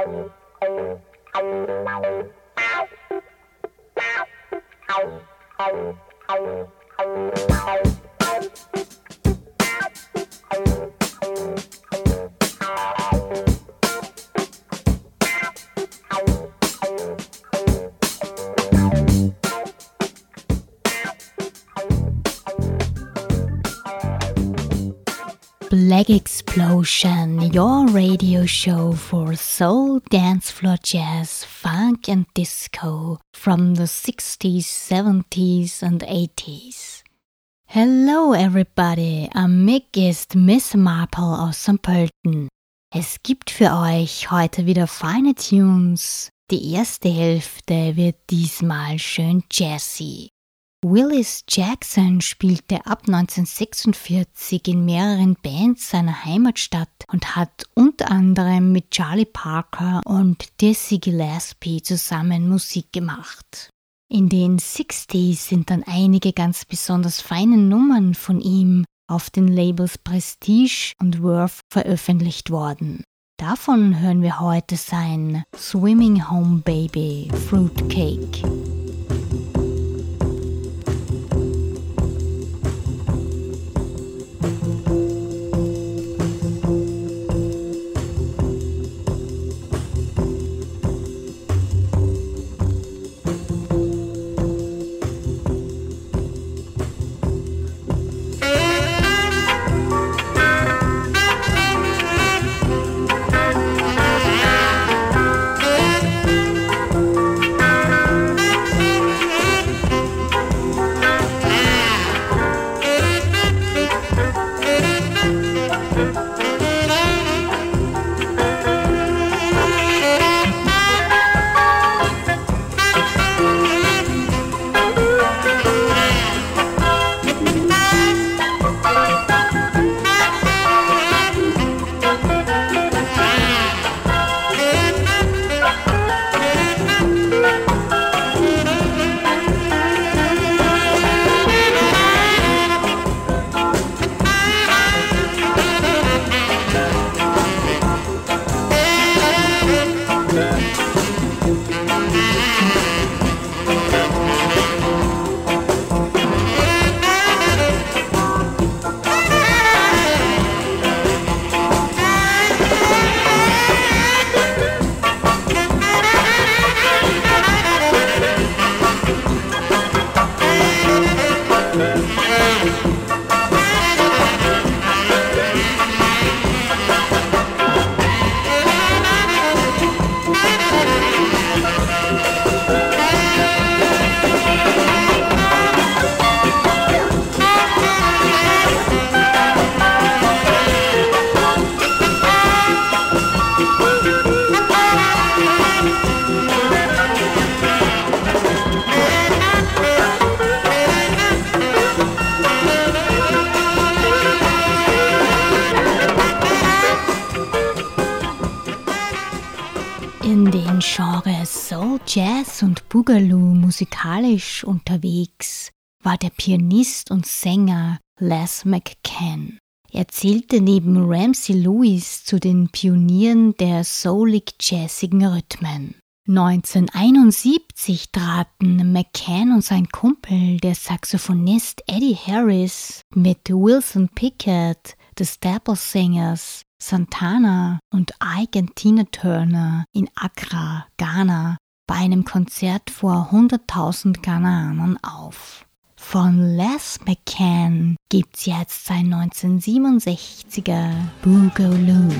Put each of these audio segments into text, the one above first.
Thank you. Explosion, your radio show for soul, dance floor jazz, funk, and disco from the 60s, 70s, and 80s. Hello, everybody. Am Mic ist Miss Marple aus St. Pölten. Es gibt für euch heute wieder feine Tunes. Die erste Hälfte wird diesmal schön jazzy. Willis Jackson spielte ab 1946 in mehreren Bands seiner Heimatstadt und hat unter anderem mit Charlie Parker und Dizzy Gillespie zusammen Musik gemacht. In den 60s sind dann einige ganz besonders feine Nummern von ihm auf den Labels Prestige und Worth veröffentlicht worden. Davon hören wir heute sein Swimming Home Baby Fruitcake. Musikalisch unterwegs war der Pianist und Sänger Les McCann. Er zählte neben Ramsey Lewis zu den Pionieren der soulig-jazzigen Rhythmen. 1971 traten McCann und sein Kumpel, der Saxophonist Eddie Harris, mit Wilson Pickett, des Staple Singers, Santana und Ike und Tina Turner in Accra, Ghana bei einem Konzert vor 100.000 Ghanaanern auf. Von Les McCann gibt's jetzt sein 1967er Boogaloo.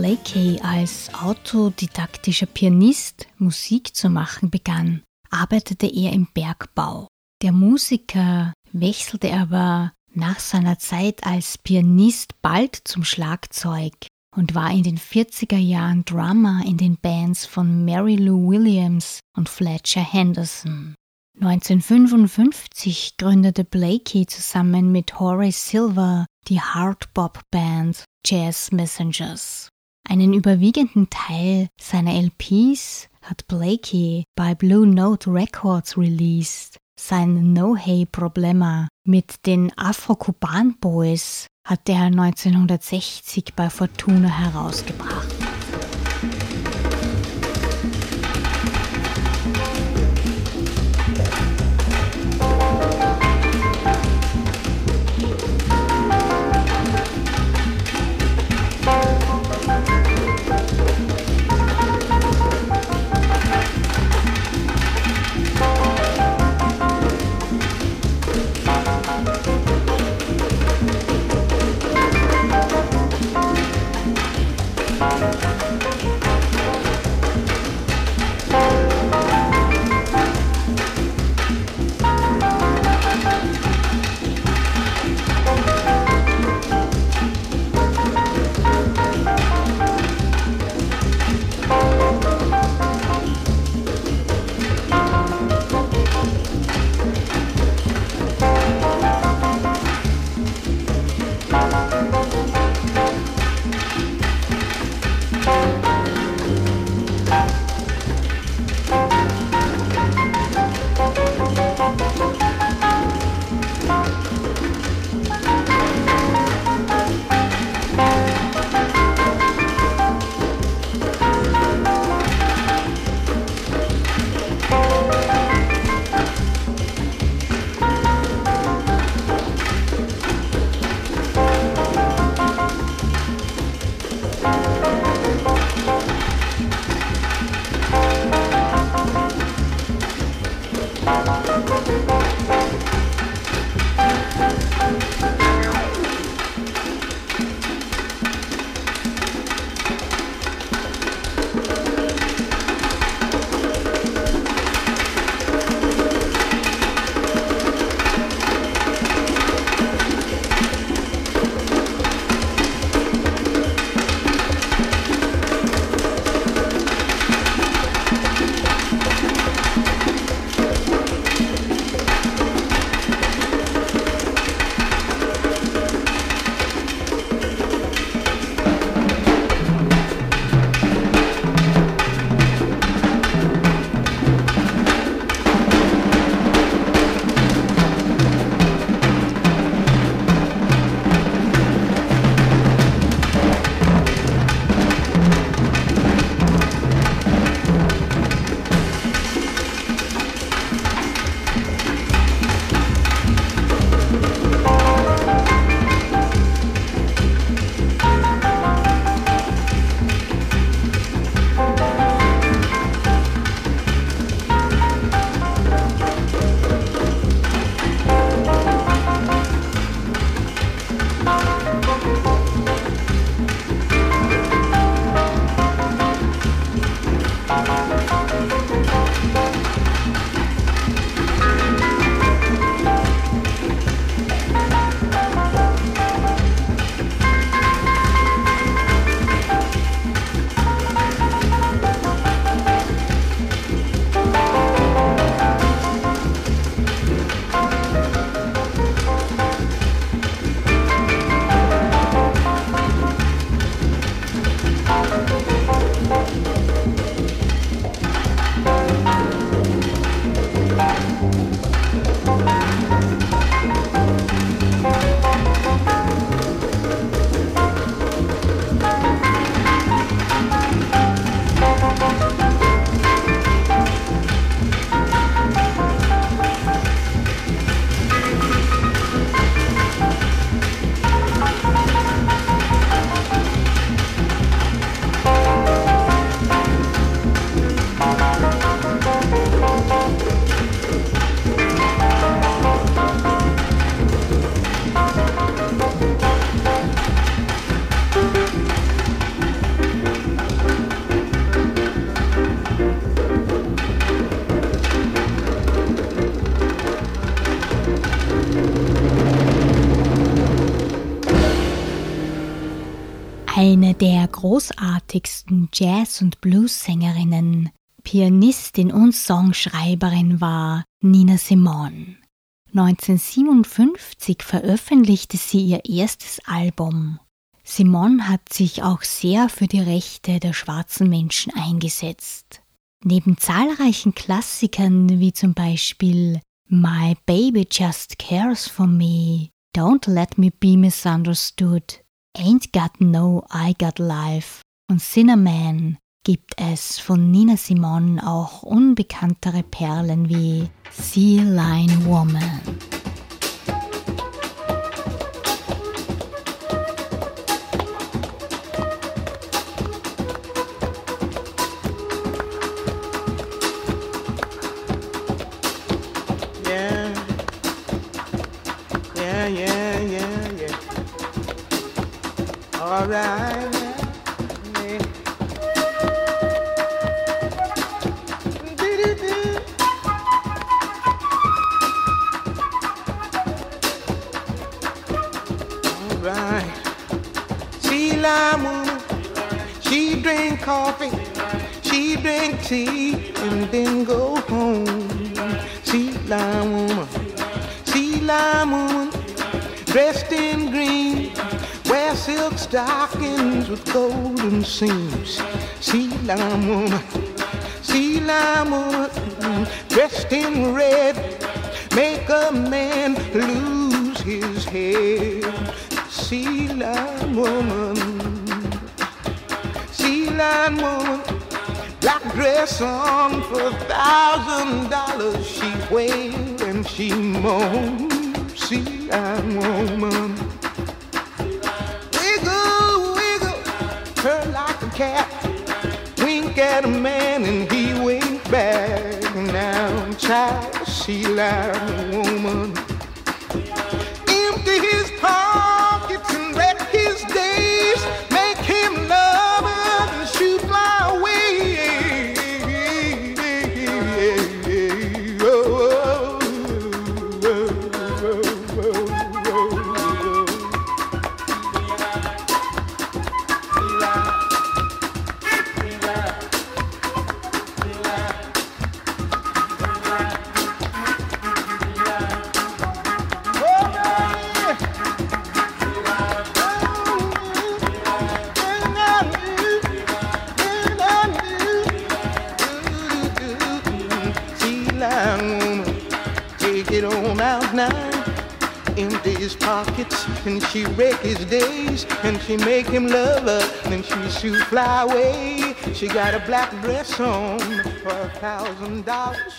Blakey als autodidaktischer Pianist Musik zu machen begann, arbeitete er im Bergbau. Der Musiker wechselte aber nach seiner Zeit als Pianist bald zum Schlagzeug und war in den 40er Jahren Drummer in den Bands von Mary Lou Williams und Fletcher Henderson. 1955 gründete Blakey zusammen mit Horace Silver die Hardbop-Band Jazz Messengers. Einen überwiegenden Teil seiner LPs hat Blakey bei Blue Note Records released. Sein No Hey Problema mit den Afro-Kuban Boys hat er 1960 bei Fortuna herausgebracht. Großartigsten Jazz- und Blues-Sängerinnen, Pianistin und Songschreiberin war Nina Simone. 1957 veröffentlichte sie ihr erstes Album. Simone hat sich auch sehr für die Rechte der schwarzen Menschen eingesetzt. Neben zahlreichen Klassikern wie zum Beispiel My Baby Just Cares for Me, Don't Let Me Be Misunderstood, Ain't Got No, I Got Life und Cinnamon gibt es von Nina Simone auch unbekanntere Perlen wie Sea Line Woman. Alright. She lime she drink coffee, she drink tea, and then go home. She lime woman, she lime woman, dressed in green silk stockings with golden seams. Sea lime woman, sea lime woman, dressed in red, make a man lose his head. Sea lime woman, sea lime woman, black dress on for a thousand dollars. She wailed and she moaned. Sea lime woman. Cat. Wink at a man and he wink back. Now, child, she like a woman. His days and she make him love her. Then she shoot fly away. She got a black dress on for a thousand dollars.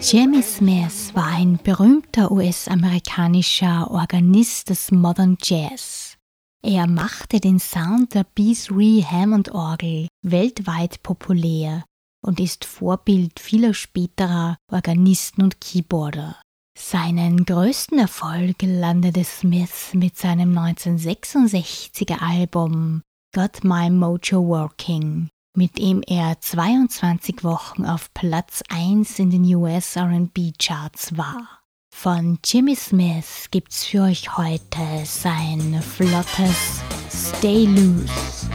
Jimmy Smith war ein berühmter US-amerikanischer Organist des Modern Jazz. Er machte den Sound der B3 Hammond-Orgel weltweit populär und ist Vorbild vieler späterer Organisten und Keyboarder. Seinen größten Erfolg landete Smith mit seinem 1966er Album Got My Mojo Working, mit dem er 22 Wochen auf Platz 1 in den US RB Charts war. Von Jimmy Smith gibt's für euch heute sein flottes Stay Loose.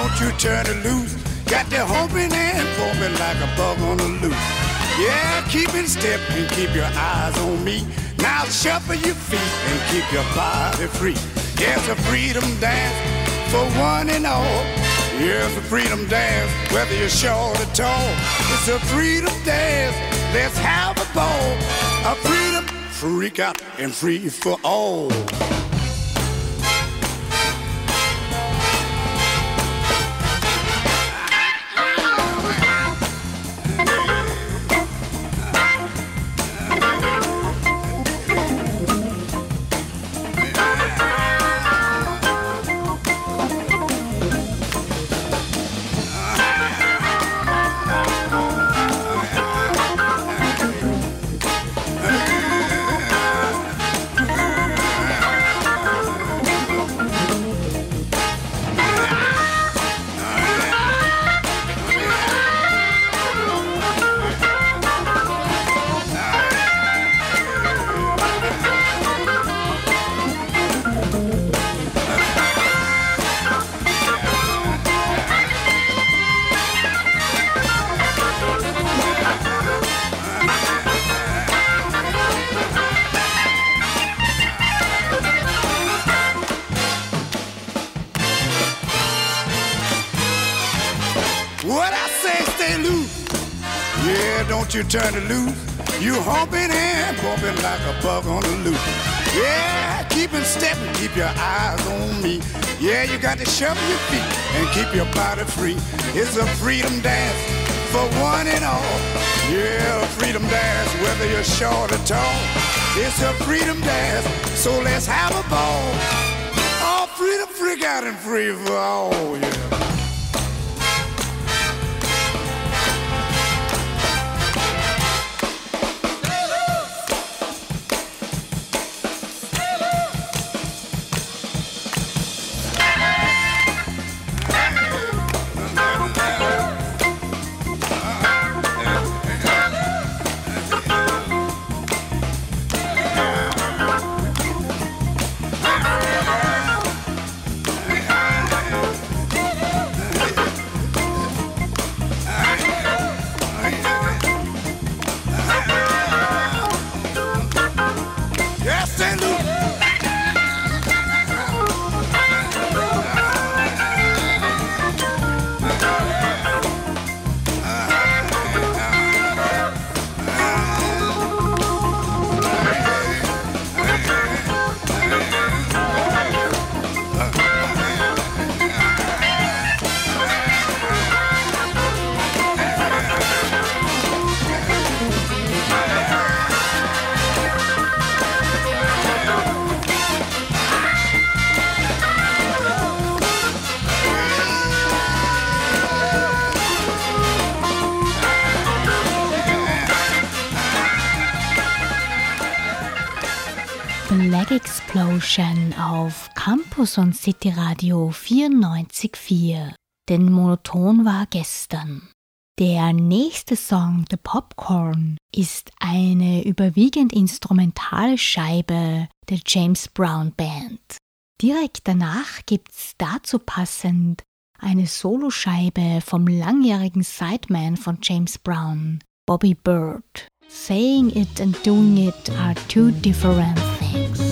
Don't you turn it loose. Got the humping and bumping like a bug on the loose. Yeah, keep in step and keep your eyes on me. Now shuffle your feet and keep your body free. It's a freedom dance for one and all. It's a freedom dance, whether you're short or tall. It's a freedom dance, let's have a ball. A freedom freak out and free for all. Turn it loose. You humping and bumping like a bug on the loose. Yeah, keep in step and keep your eyes on me. Yeah, you got to shuffle your feet and keep your body free. It's a freedom dance for one and all. Yeah, freedom dance, whether you're short or tall. It's a freedom dance, so let's have a ball. All freedom, freak out and free for all, yeah. Und City Radio 94.4. Denn monoton war gestern. Der nächste Song, The Popcorn, ist eine überwiegend instrumentale Scheibe der James Brown Band. Direkt danach gibt's dazu passend eine Soloscheibe vom langjährigen Sideman von James Brown, Bobby Bird. Saying it and doing it are two different things.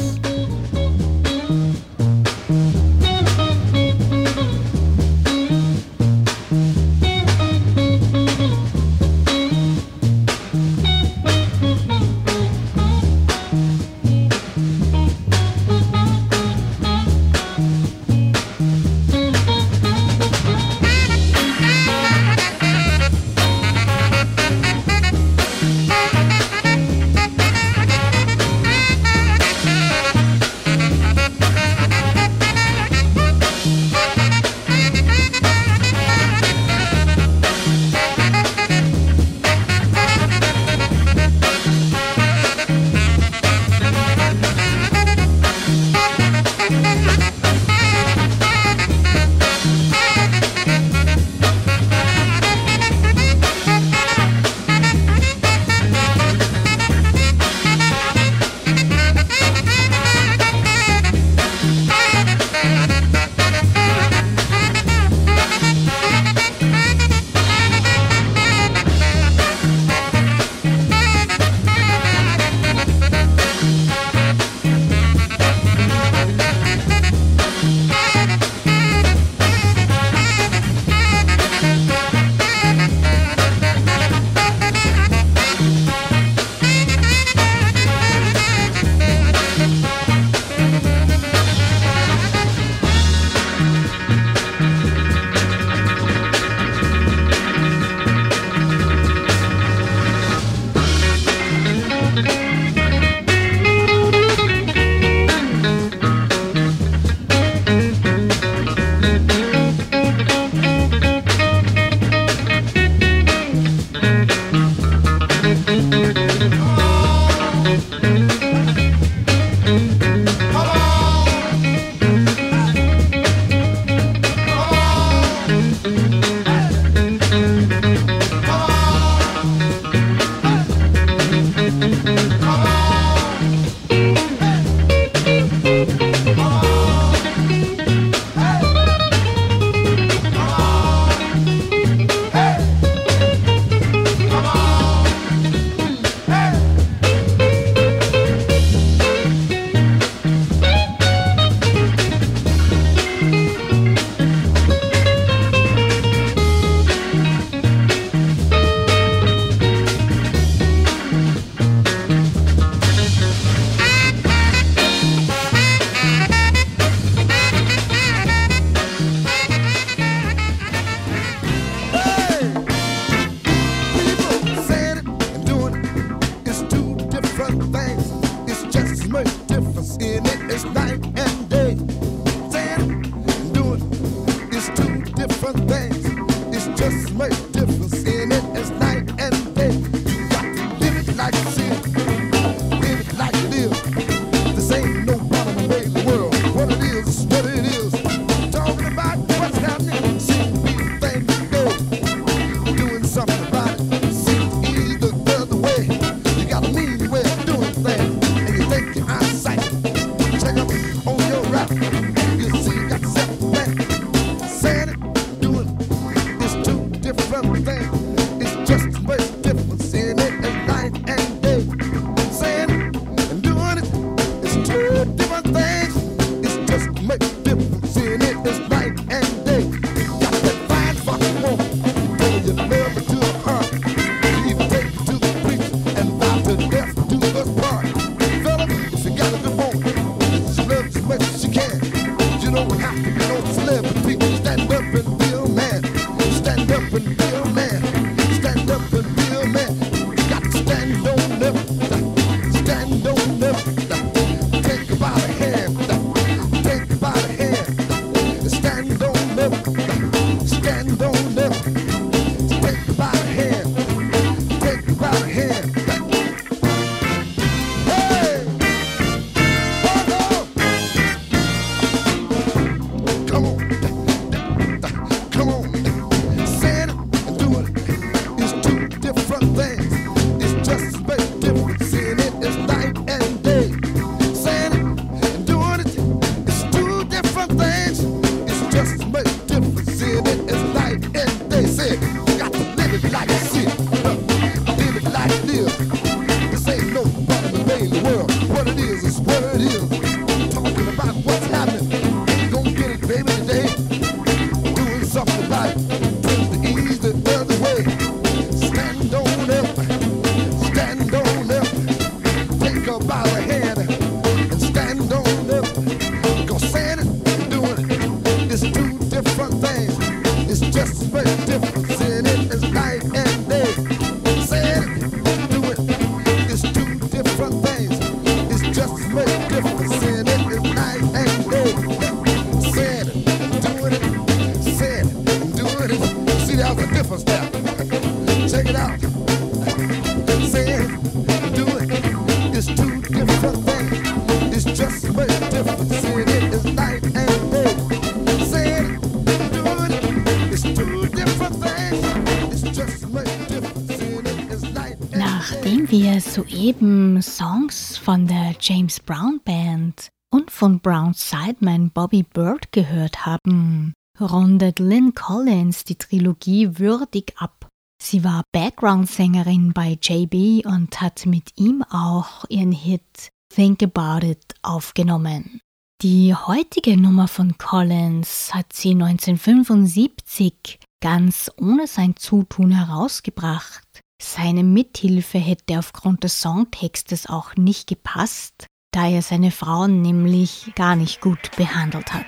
Soeben Songs von der James Brown Band und von Browns Sideman Bobby Bird gehört haben, rundet Lynn Collins die Trilogie würdig ab. Sie war Background-Sängerin bei JB und hat mit ihm auch ihren Hit Think About It aufgenommen. Die heutige Nummer von Collins hat sie 1975 ganz ohne sein Zutun herausgebracht. Seine Mithilfe hätte aufgrund des Songtextes auch nicht gepasst, da er seine Frauen nämlich gar nicht gut behandelt hat.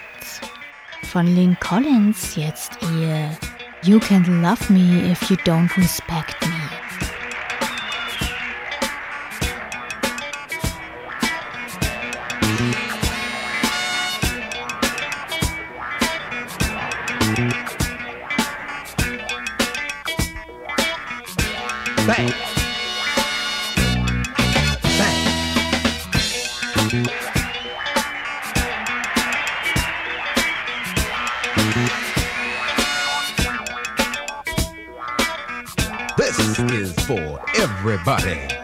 Von Lynn Collins jetzt ihr You Can't Love Me If You Don't Respect Me. Bang. Bang. This is for everybody.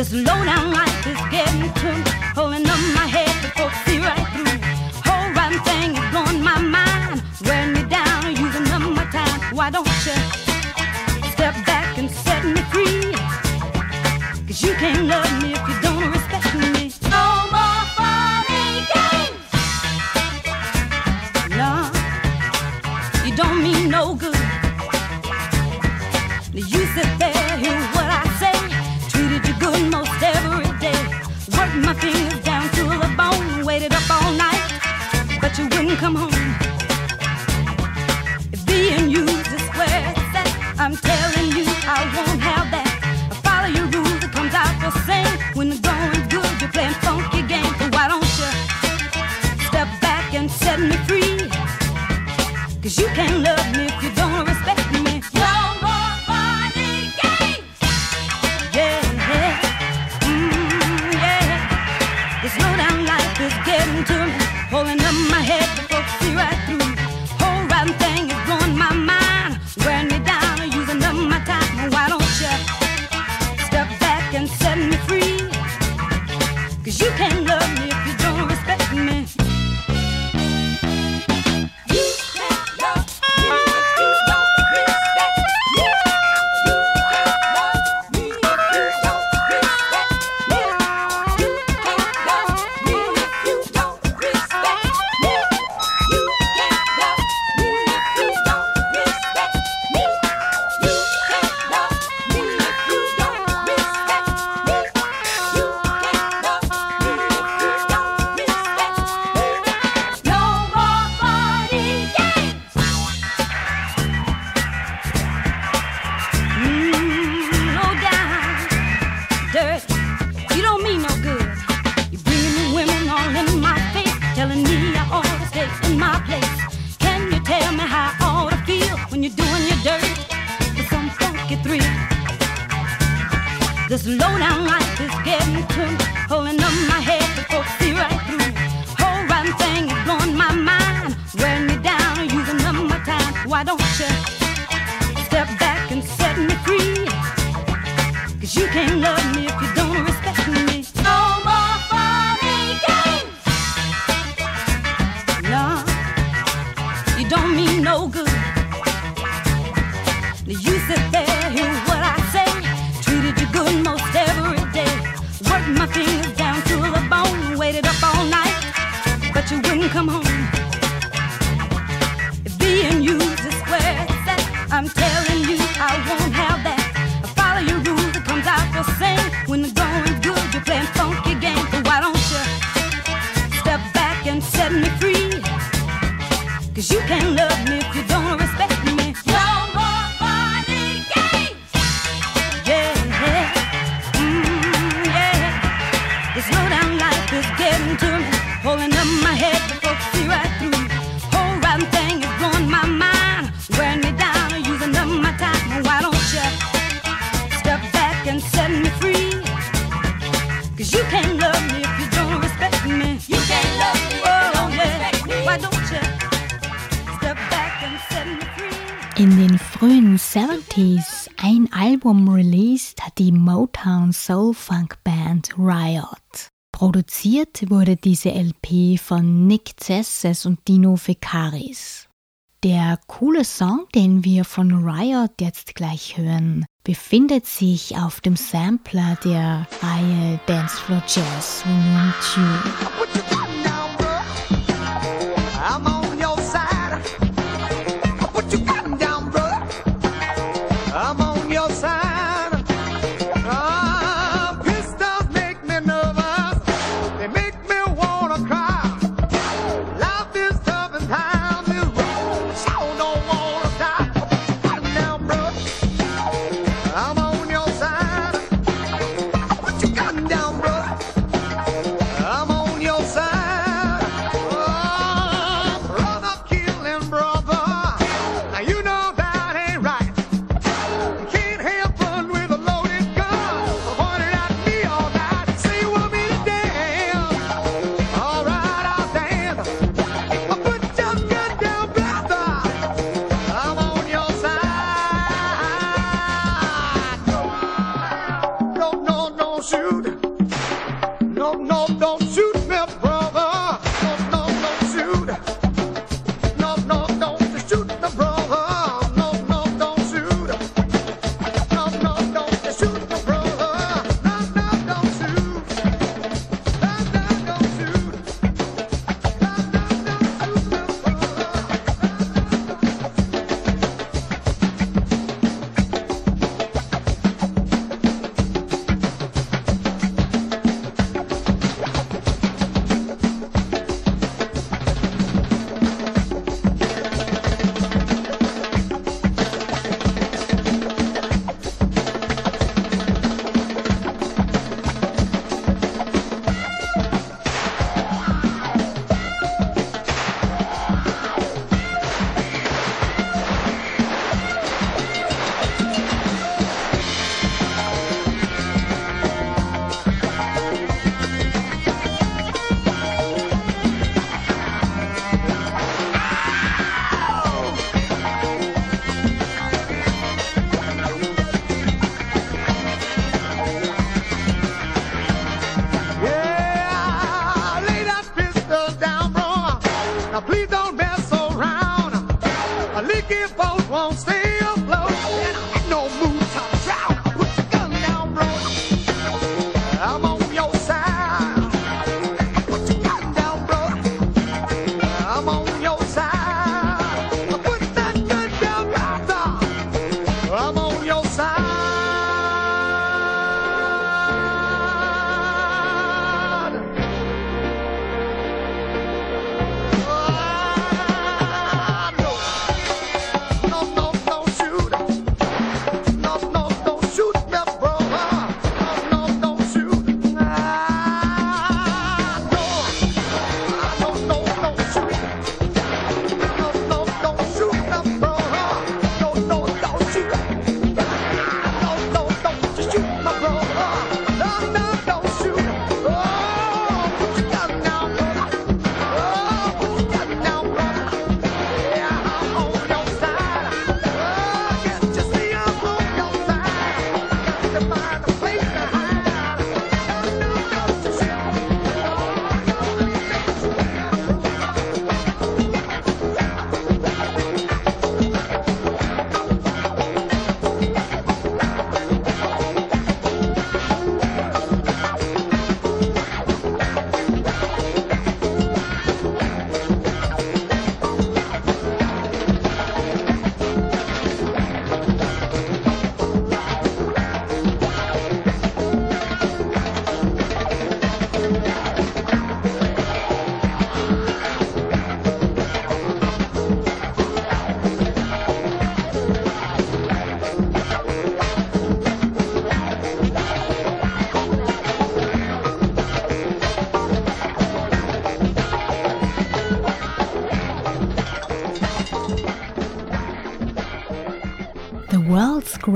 This lowdown life is getting to me, holding up my head to folks see right through me. Whole rotten thing is blowing my mind, wearing me down, using up my time. Why don't you step back and set me free? Cause you can't love den 1970s ein Album released hat die Motown Soul Funk Band Riot. Produziert wurde diese LP von Nick Zesses und Dino Ficaris. Der coole Song, den wir von Riot jetzt gleich hören, befindet sich auf dem Sampler der Reihe Dance Floor Jazz Volume 2.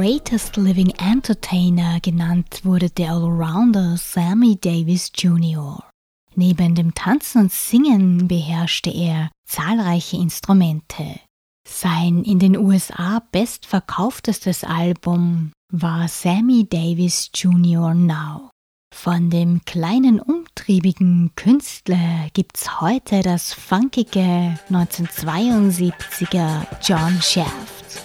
Greatest Living Entertainer genannt wurde der Allrounder Sammy Davis Jr. Neben dem Tanzen und Singen beherrschte er zahlreiche Instrumente. Sein in den USA bestverkauftestes Album war Sammy Davis Jr. Now. Von dem kleinen umtriebigen Künstler gibt's heute das funkige 1972er John Shaft.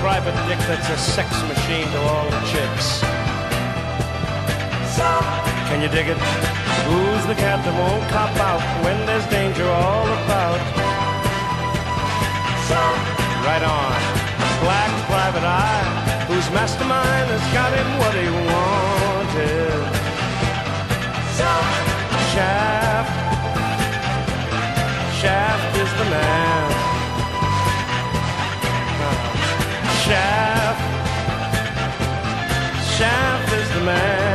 Private dick that's a sex machine to all the chicks. Can you dig it? Who's the cat that won't cop out when there's danger all about? Right on. Black private eye, whose mastermind has got him what he wanted. Shaft. Shaft is the man. Shaft. Shaft is the man.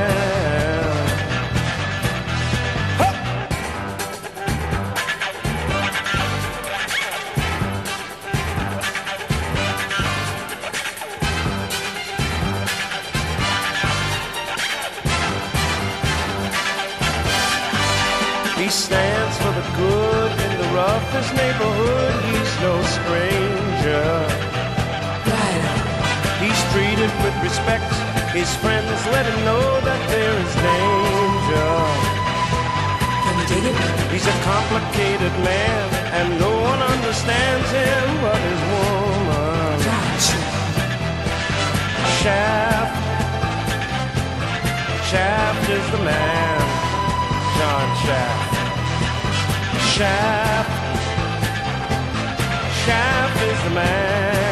He stands for the good in the roughest neighborhood. He's no stranger. Treated with respect. His friends let him know that there is danger. He's a complicated man, and no one understands him but his woman. Shaft. Shaft is the man. John Shaft. Shaft. Shaft is the man.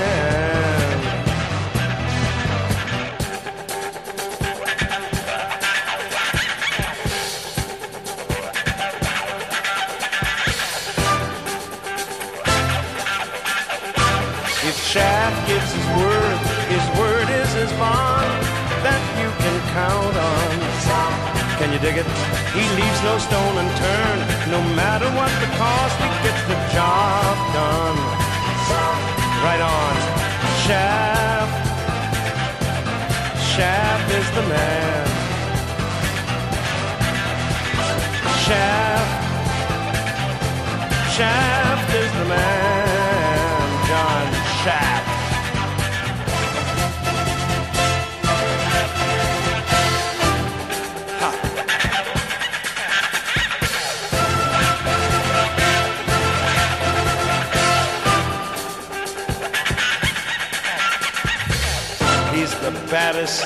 Shaft gives his word, his word is his bond that you can count on. Can you dig it? He leaves no stone unturned, no matter what the cost, he gets the job done. Right on. Shaft, Shaft is the man. Shaft. Shaft is the man. Baddest,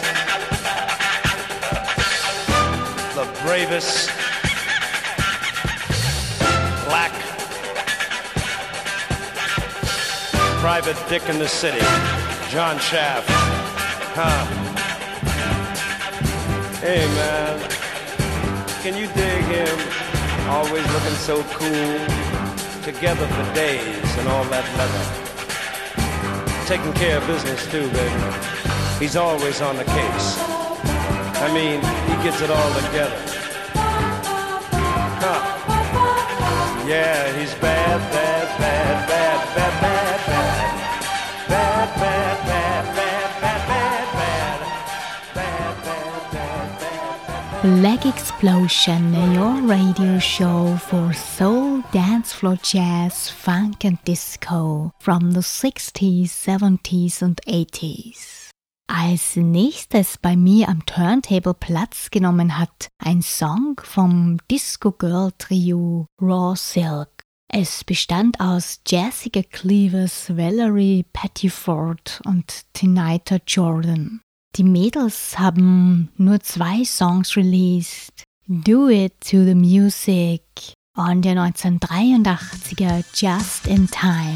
the bravest, black private dick in the city, John Shaft. Huh. Hey man, can you dig him? Always looking so cool, together for days and all that leather. Taking care of business too, baby. He's always on the case. I mean, he gets it all together. Huh. Yeah, he's bad, bad, bad, bad, bad, bad, bad. Bad, bad, bad, bad, Explosion, your radio show for soul, dance floor jazz, funk and disco from the 60s, 70s and 80s. Als nächstes bei mir am Turntable Platz genommen hat ein Song vom Disco Girl Trio Raw Silk. Es bestand aus Jessica Cleavers, Valerie Pettiford und Tinita Jordan. Die Mädels haben nur zwei Songs released. Do It to the Music und der 1983er Just in Time.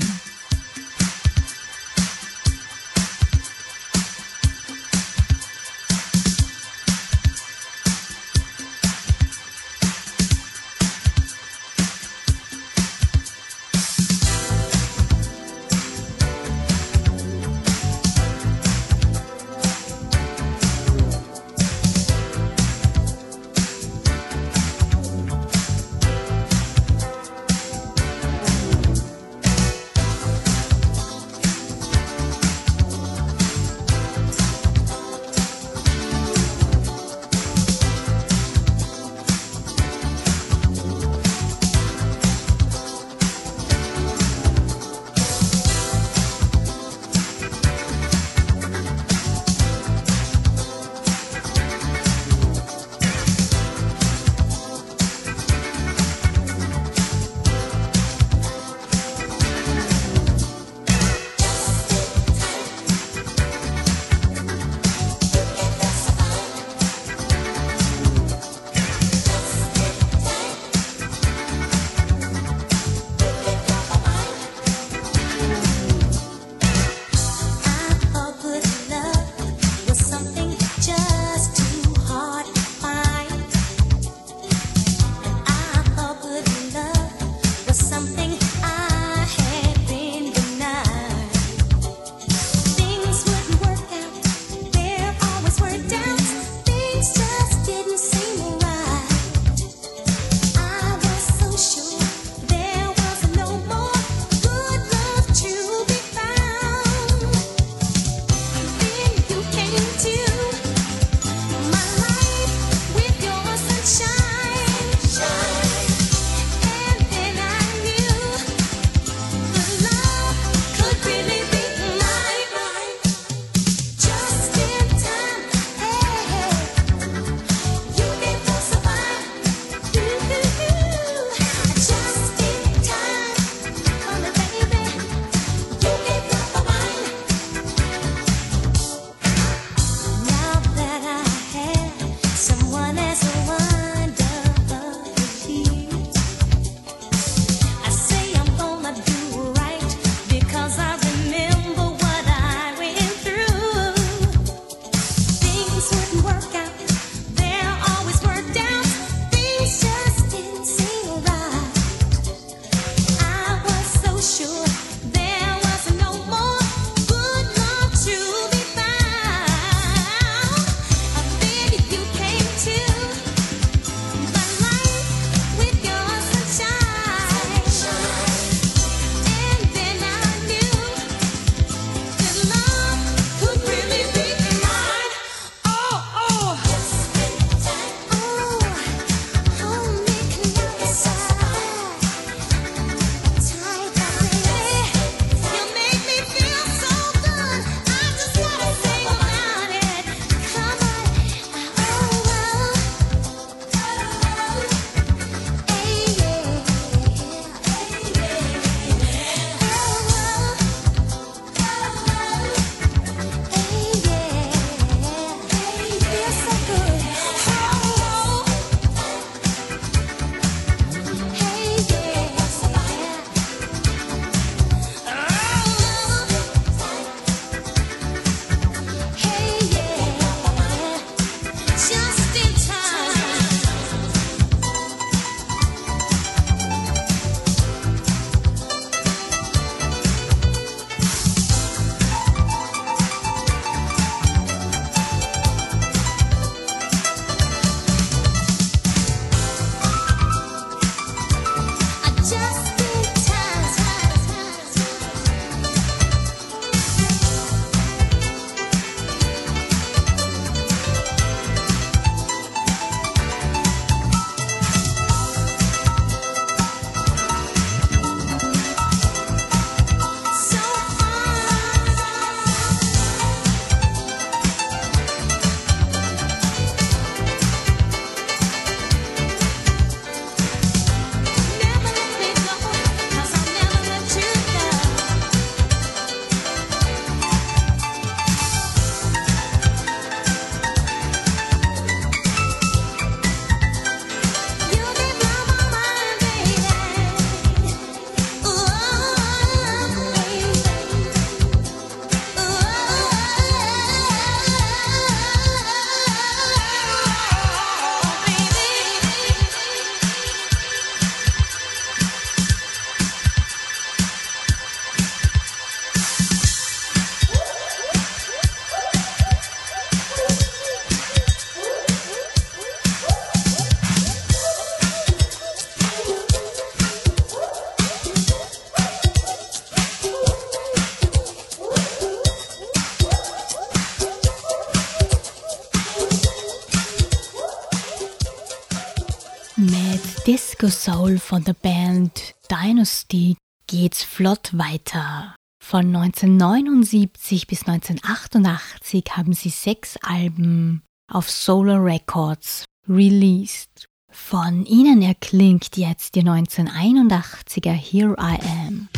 Disco Soul von der Band Dynasty geht's flott weiter. Von 1979 bis 1988 haben sie sechs Alben auf Solar Records released. Von ihnen erklingt jetzt die 1981er Here I Am.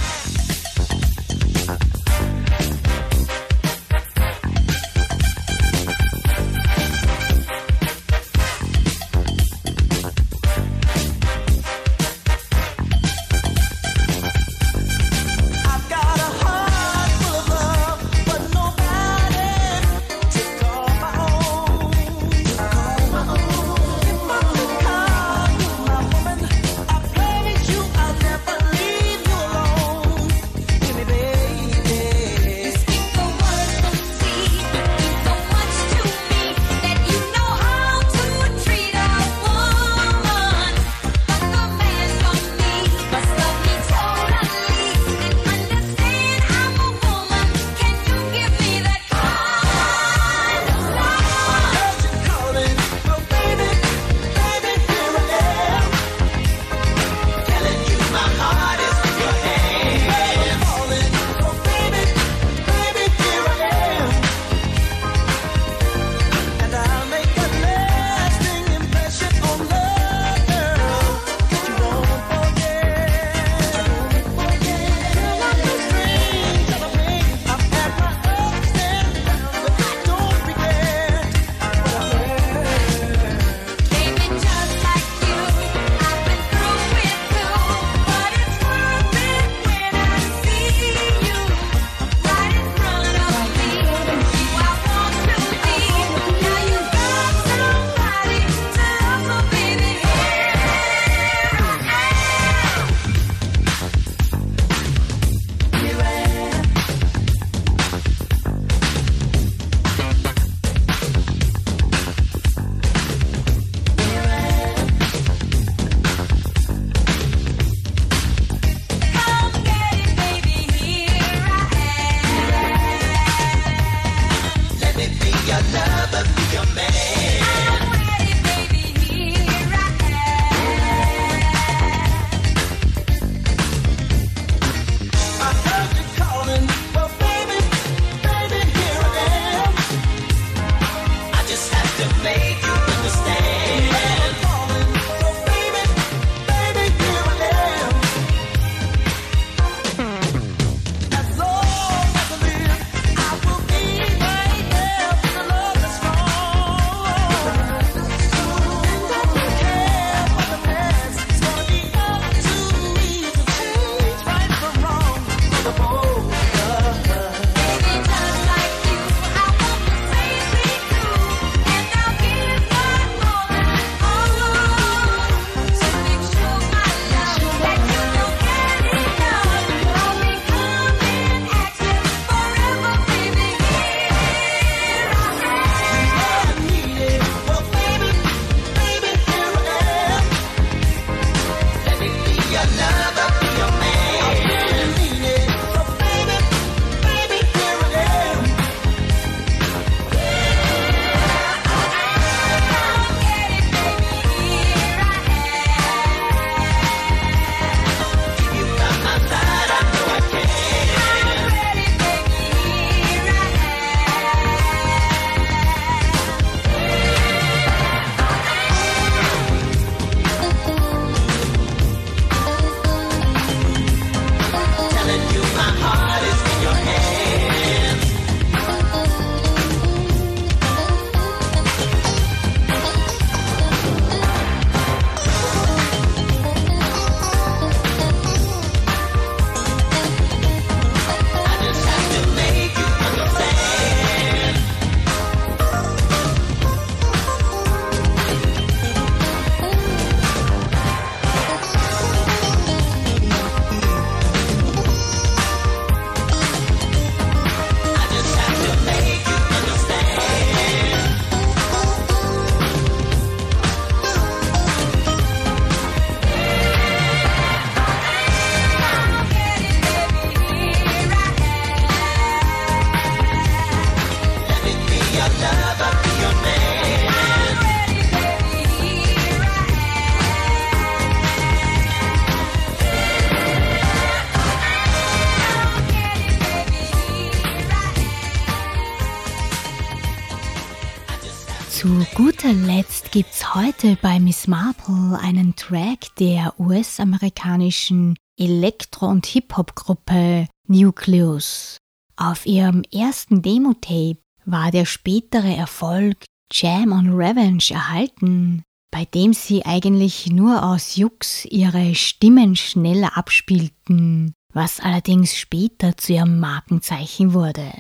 amerikanischen Elektro- und Hip-Hop-Gruppe Nucleus. Auf ihrem ersten Demo-Tape war der spätere Erfolg Jam on Revenge erhalten, bei dem sie eigentlich nur aus Jux ihre Stimmen schneller abspielten, was allerdings später zu ihrem Markenzeichen wurde.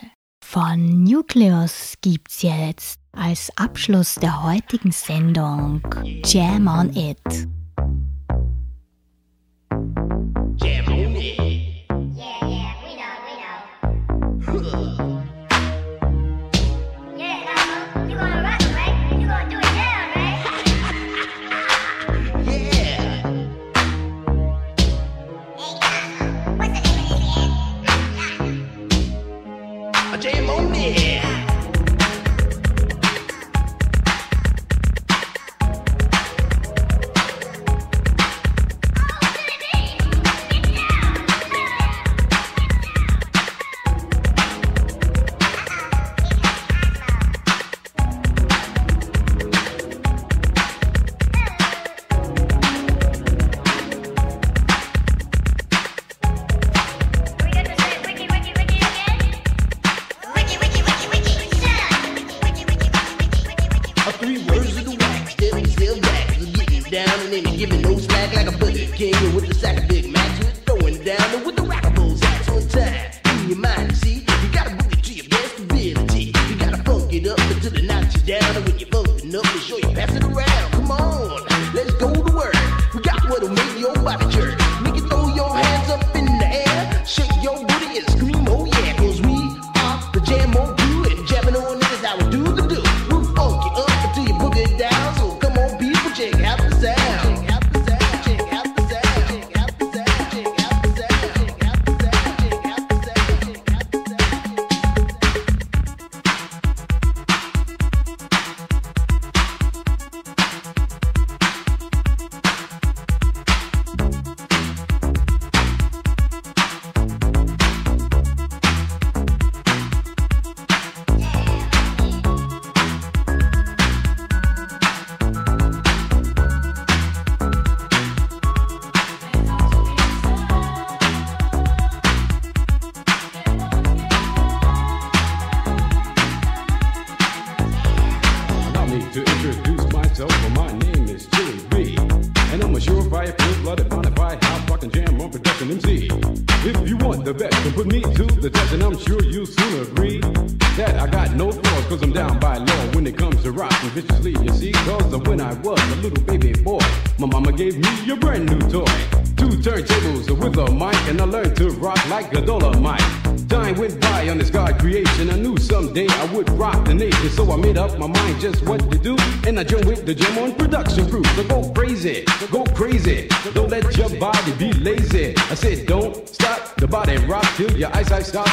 Von Nucleus gibt's jetzt als Abschluss der heutigen Sendung Jam on It. Jim.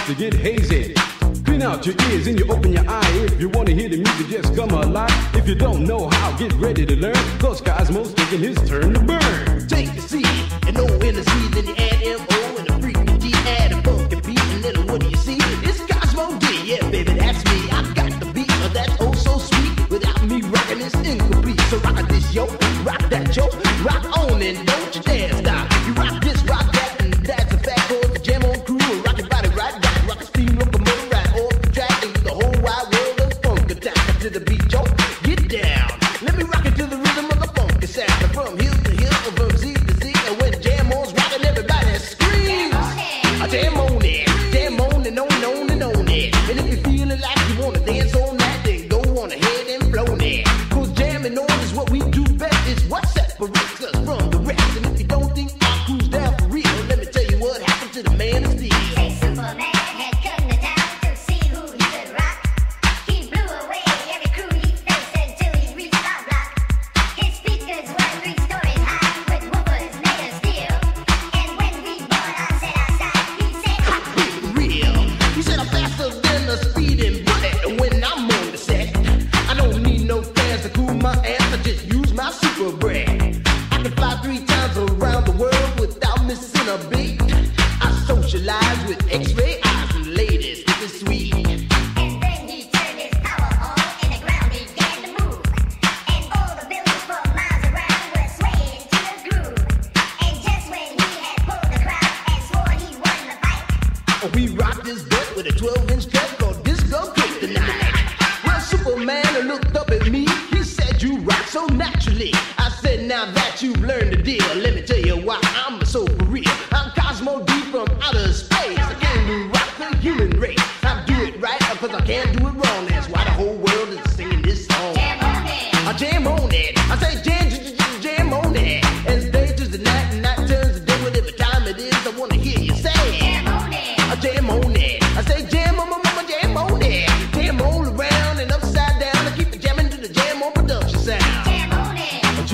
to get hate.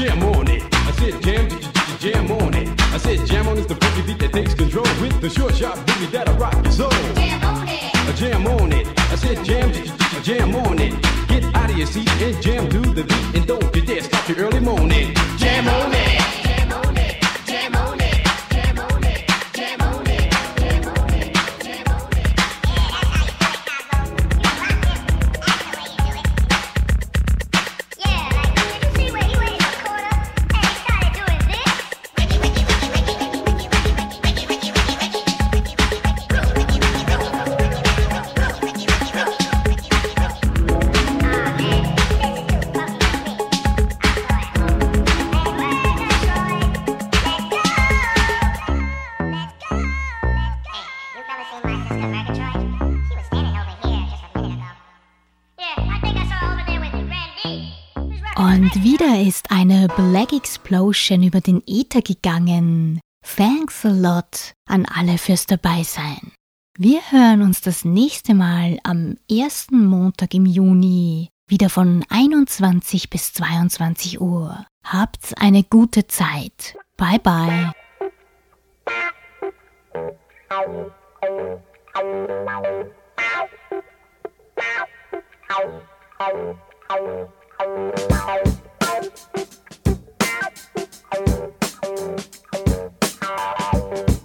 jam on it. I said jam, jam on it. I said jam on is the funky beat that takes control with the short shot boogie that'll rock your soul. Jam on it. A jam on it. I said jam, jam on it. Get out of your seat and jam to the beat and don't Ocean über den Äther gegangen. Thanks a lot an alle fürs Dabeisein. Wir hören uns das nächste Mal am ersten Montag im Juni wieder von 21 bis 22 Uhr. Habt eine gute Zeit. Bye bye. Thank you. Thank you.